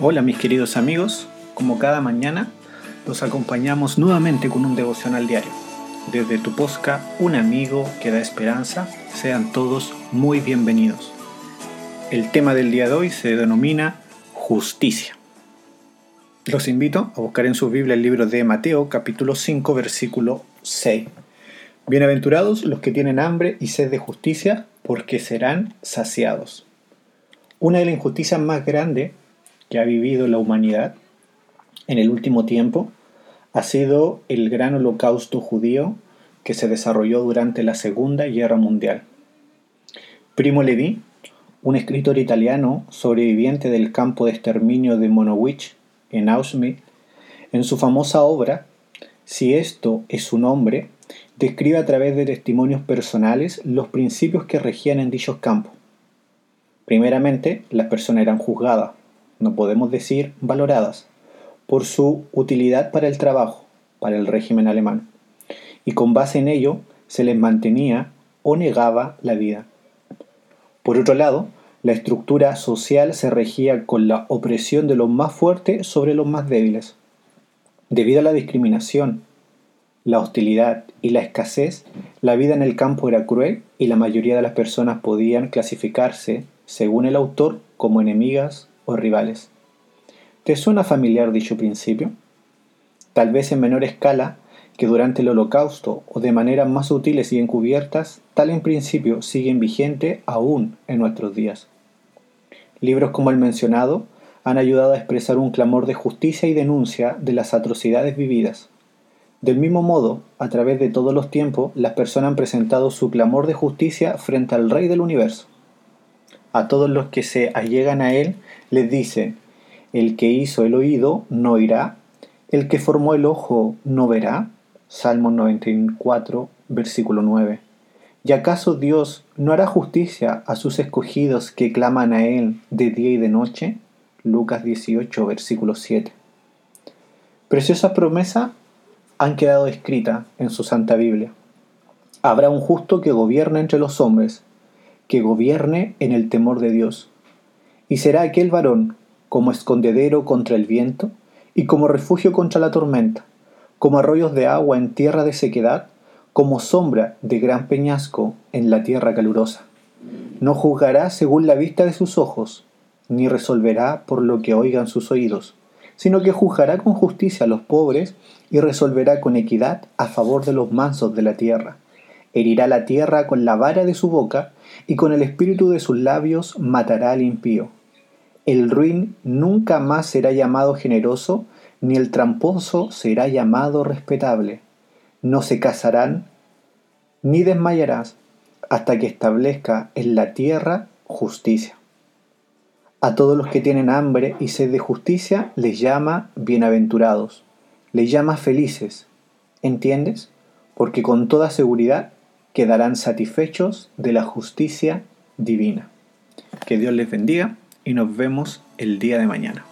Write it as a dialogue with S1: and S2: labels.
S1: Hola mis queridos amigos, como cada mañana los acompañamos nuevamente con un devocional diario. Desde tu posca, un amigo que da esperanza, sean todos muy bienvenidos. El tema del día de hoy se denomina justicia. Los invito a buscar en su Biblia el libro de Mateo capítulo 5 versículo 6. Bienaventurados los que tienen hambre y sed de justicia, porque serán saciados. Una de las injusticias más grandes que ha vivido la humanidad en el último tiempo ha sido el gran holocausto judío que se desarrolló durante la Segunda Guerra Mundial. Primo Levi, un escritor italiano sobreviviente del campo de exterminio de Monowich en Auschwitz, en su famosa obra Si esto es un hombre, describe a través de testimonios personales los principios que regían en dichos campos. Primeramente, las personas eran juzgadas, no podemos decir valoradas, por su utilidad para el trabajo, para el régimen alemán, y con base en ello se les mantenía o negaba la vida. Por otro lado, la estructura social se regía con la opresión de los más fuertes sobre los más débiles. Debido a la discriminación, la hostilidad y la escasez, la vida en el campo era cruel y la mayoría de las personas podían clasificarse, según el autor, como enemigas o rivales. ¿Te suena familiar dicho principio? Tal vez en menor escala que durante el holocausto o de maneras más sutiles y encubiertas, tal en principio siguen vigente aún en nuestros días. Libros como el mencionado han ayudado a expresar un clamor de justicia y denuncia de las atrocidades vividas. Del mismo modo, a través de todos los tiempos, las personas han presentado su clamor de justicia frente al Rey del universo a todos los que se allegan a él, les dice, el que hizo el oído no oirá, el que formó el ojo no verá. Salmo 94, versículo 9. ¿Y acaso Dios no hará justicia a sus escogidos que claman a Él de día y de noche? Lucas 18, versículo 7. Preciosas promesas han quedado escritas en su Santa Biblia. Habrá un justo que gobierna entre los hombres, que gobierne en el temor de Dios. Y será aquel varón como escondedero contra el viento y como refugio contra la tormenta, como arroyos de agua en tierra de sequedad, como sombra de gran peñasco en la tierra calurosa. No juzgará según la vista de sus ojos, ni resolverá por lo que oigan sus oídos, sino que juzgará con justicia a los pobres y resolverá con equidad a favor de los mansos de la tierra. Herirá la tierra con la vara de su boca y con el espíritu de sus labios matará al impío. El ruin nunca más será llamado generoso, ni el tramposo será llamado respetable. No se casarán, ni desmayarás, hasta que establezca en la tierra justicia. A todos los que tienen hambre y sed de justicia les llama bienaventurados, les llama felices. ¿Entiendes? Porque con toda seguridad quedarán satisfechos de la justicia divina. Que Dios les bendiga y nos vemos el día de mañana.